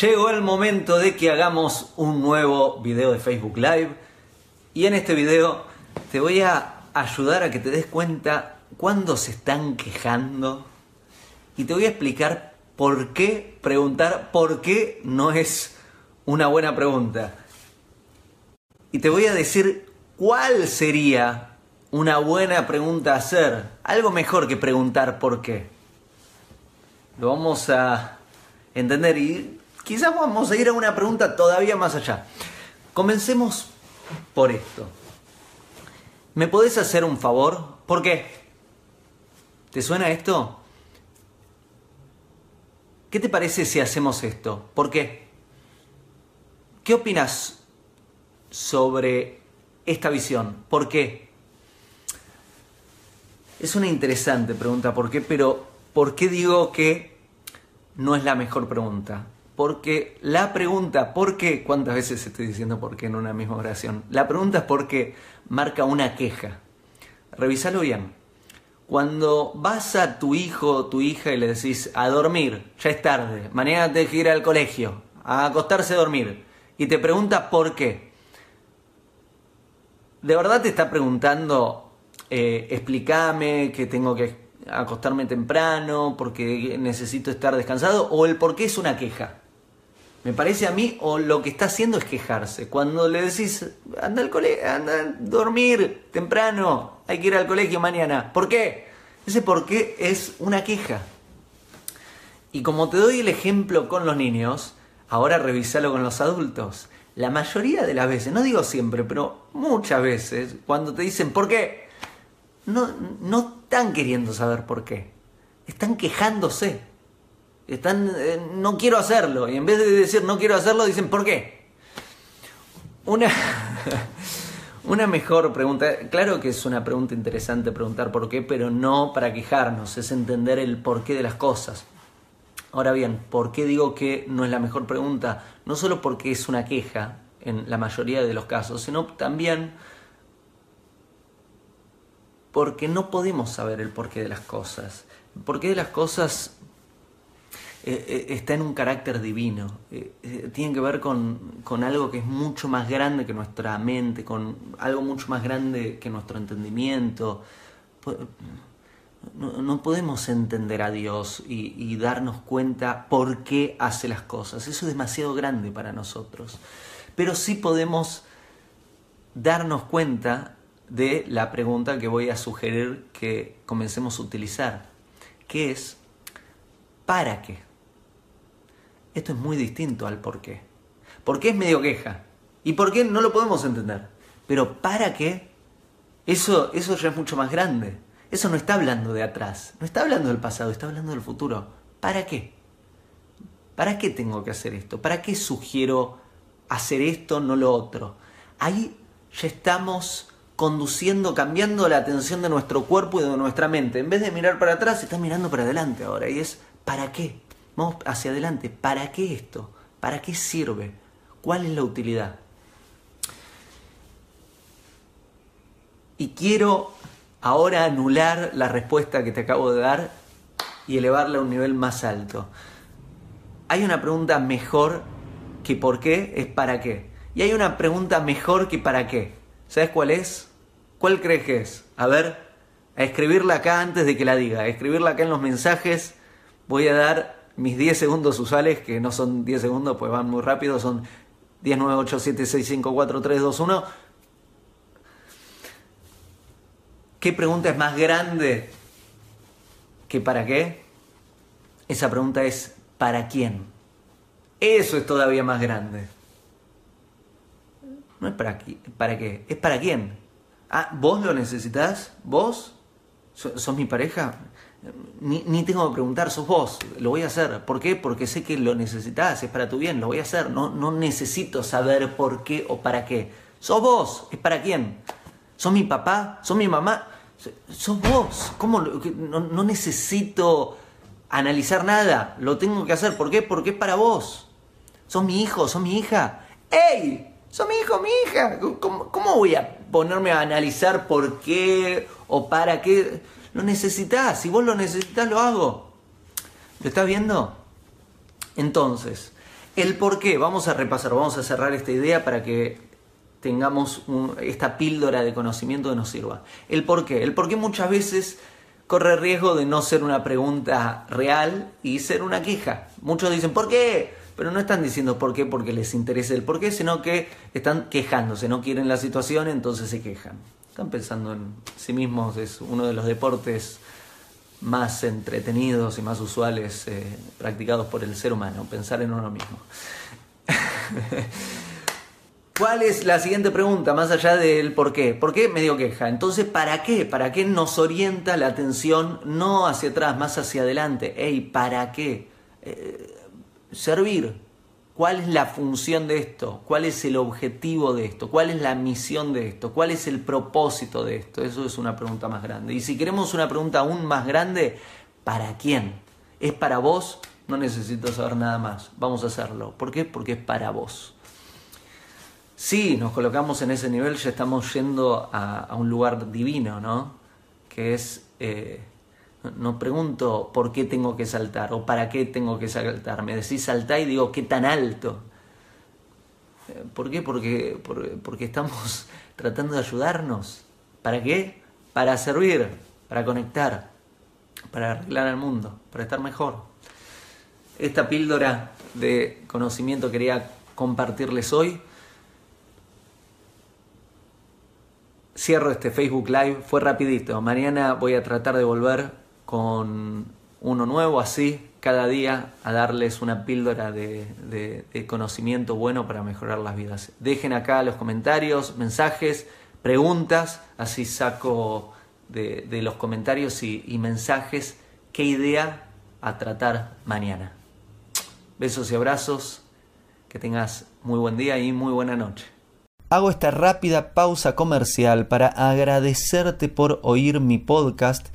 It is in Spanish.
Llegó el momento de que hagamos un nuevo video de Facebook Live y en este video te voy a ayudar a que te des cuenta cuándo se están quejando y te voy a explicar por qué preguntar por qué no es una buena pregunta. Y te voy a decir cuál sería una buena pregunta a hacer, algo mejor que preguntar por qué. Lo vamos a entender y quizás vamos a ir a una pregunta todavía más allá. Comencemos por esto. ¿Me podés hacer un favor? ¿Por qué? ¿Te suena esto? ¿Qué te parece si hacemos esto? ¿Por qué? ¿Qué opinas sobre esta visión? ¿Por qué? Es una interesante pregunta, ¿por qué? Pero ¿por qué digo que no es la mejor pregunta? Porque la pregunta ¿por qué? ¿Cuántas veces estoy diciendo por qué en una misma oración? La pregunta es por qué marca una queja. Revísalo bien. Cuando vas a tu hijo o tu hija y le decís a dormir, ya es tarde, mañana te que ir al colegio, a acostarse a dormir, y te pregunta por qué, ¿de verdad te está preguntando, eh, explícame que tengo que acostarme temprano porque necesito estar descansado? ¿O el por qué es una queja? Me parece a mí, o lo que está haciendo es quejarse. Cuando le decís, anda al colegio, anda a dormir temprano, hay que ir al colegio mañana. ¿Por qué? Ese por qué es una queja. Y como te doy el ejemplo con los niños, ahora revisalo con los adultos. La mayoría de las veces, no digo siempre, pero muchas veces, cuando te dicen por qué, no, no están queriendo saber por qué. Están quejándose. Están, eh, no quiero hacerlo. Y en vez de decir no quiero hacerlo, dicen ¿por qué? Una, una mejor pregunta. Claro que es una pregunta interesante preguntar por qué, pero no para quejarnos, es entender el porqué de las cosas. Ahora bien, ¿por qué digo que no es la mejor pregunta? No solo porque es una queja en la mayoría de los casos, sino también porque no podemos saber el porqué de las cosas. El porqué de las cosas eh, eh, está en un carácter divino. Eh, tiene que ver con, algo que es mucho más grande que nuestra mente, con algo mucho más grande que nuestro entendimiento. No, podemos entender a Dios y, y, darnos cuenta por qué hace las cosas. Eso es demasiado grande para nosotros. Pero sí podemos darnos cuenta de la pregunta que voy a sugerir que comencemos a utilizar, que es ¿para qué? Esto es muy distinto al por qué. ¿Por qué es medio queja? ¿Y por qué no lo podemos entender? Pero ¿para qué? Eso, eso ya es mucho más grande. Eso no está hablando de atrás, no está hablando del pasado, está hablando del futuro. ¿Para qué? ¿Para qué tengo que hacer esto? ¿Para qué sugiero hacer esto, no lo otro? Ahí ya estamos conduciendo, cambiando la atención de nuestro cuerpo y de nuestra mente. En vez de mirar para atrás, está mirando para adelante ahora. Y es, ¿para qué? Vamos hacia adelante. ¿Para qué esto? ¿Para qué sirve? ¿Cuál es la utilidad? Y quiero ahora anular la respuesta que te acabo de dar y elevarla a un nivel más alto. Hay una pregunta mejor que por qué es para qué. Y hay una pregunta mejor que para qué. ¿Sabes cuál es? ¿Cuál crees que es? A ver, a escribirla acá antes de que la diga. A escribirla acá en los mensajes. Voy a dar mis 10 segundos usuales, que no son 10 segundos, pues van muy rápido, son 10, 9, 8, 7, 6, 5, 4, 3, 2, 1. ¿Qué pregunta es más grande que para qué? Esa pregunta es ¿para quién? Eso es todavía más grande. No es para, para qué, es para quién. Ah, ¿vos lo necesitas? ¿Vos? ¿Sos mi pareja? Ni, tengo que preguntar, sos vos, lo voy a hacer. ¿Por qué? Porque sé que lo necesitas, es para tu bien, lo voy a hacer. No, no necesito saber por qué o para qué. Sos vos, es para quién. ¿Sos mi papá? ¿Sos mi mamá? Sos vos. ¿Cómo? No, no necesito analizar nada, lo tengo que hacer. ¿Por qué? Porque es para vos. ¿Sos mi hijo? ¿Sos mi hija? ¡Ey! ¿Sos mi hijo, mi hija? ¿Cómo, ¿Cómo, voy a ponerme a analizar por qué o para qué? Lo necesitas, si vos lo necesitas lo hago. ¿Lo estás viendo? Entonces, El por qué, vamos a repasar, vamos a cerrar esta idea para que tengamos esta píldora de conocimiento que nos sirva. El por qué, el por qué muchas veces corre riesgo de no ser una pregunta real y ser una queja. Muchos dicen, ¿por qué? Pero no están diciendo por qué porque les interesa el por qué, sino que están quejándose, no quieren la situación, entonces se quejan. Están pensando en sí mismos, es uno de los deportes más entretenidos y más usuales eh, practicados por el ser humano, pensar en uno mismo. ¿Cuál es la siguiente pregunta, más allá del por qué? ¿Por qué me dio queja? Entonces, ¿para qué? ¿Para qué nos orienta la atención no hacia atrás, más hacia adelante? Ey, ¿para qué? Eh, servir. ¿Cuál es la función de esto? ¿Cuál es el objetivo de esto? ¿Cuál es la misión de esto? ¿Cuál es el propósito de esto? Eso es una pregunta más grande. Y si queremos una pregunta aún más grande, ¿para quién? ¿Es para vos? No necesito saber nada más. Vamos a hacerlo. ¿Por qué? Porque es para vos. Si nos colocamos en ese nivel, ya estamos yendo a, un lugar divino, ¿no? Que es, eh, no pregunto por qué tengo que saltar o para qué tengo que saltar. Me decís saltar y digo, ¿qué tan alto? Eh, ¿Por qué? Porque, porque estamos tratando de ayudarnos. ¿Para qué? Para servir, para conectar, para arreglar el mundo, para estar mejor. Esta píldora de conocimiento quería compartirles hoy. cierro este Facebook Live, fue rapidito. Mañana voy a tratar de volver con uno nuevo así, cada día a darles una píldora de, conocimiento bueno para mejorar las vidas. Dejen acá los comentarios, mensajes, preguntas, así saco de, los comentarios y, y mensajes qué idea a tratar mañana. Besos y abrazos, que tengas muy buen día y muy buena noche. Hago esta rápida pausa comercial para agradecerte por oír mi podcast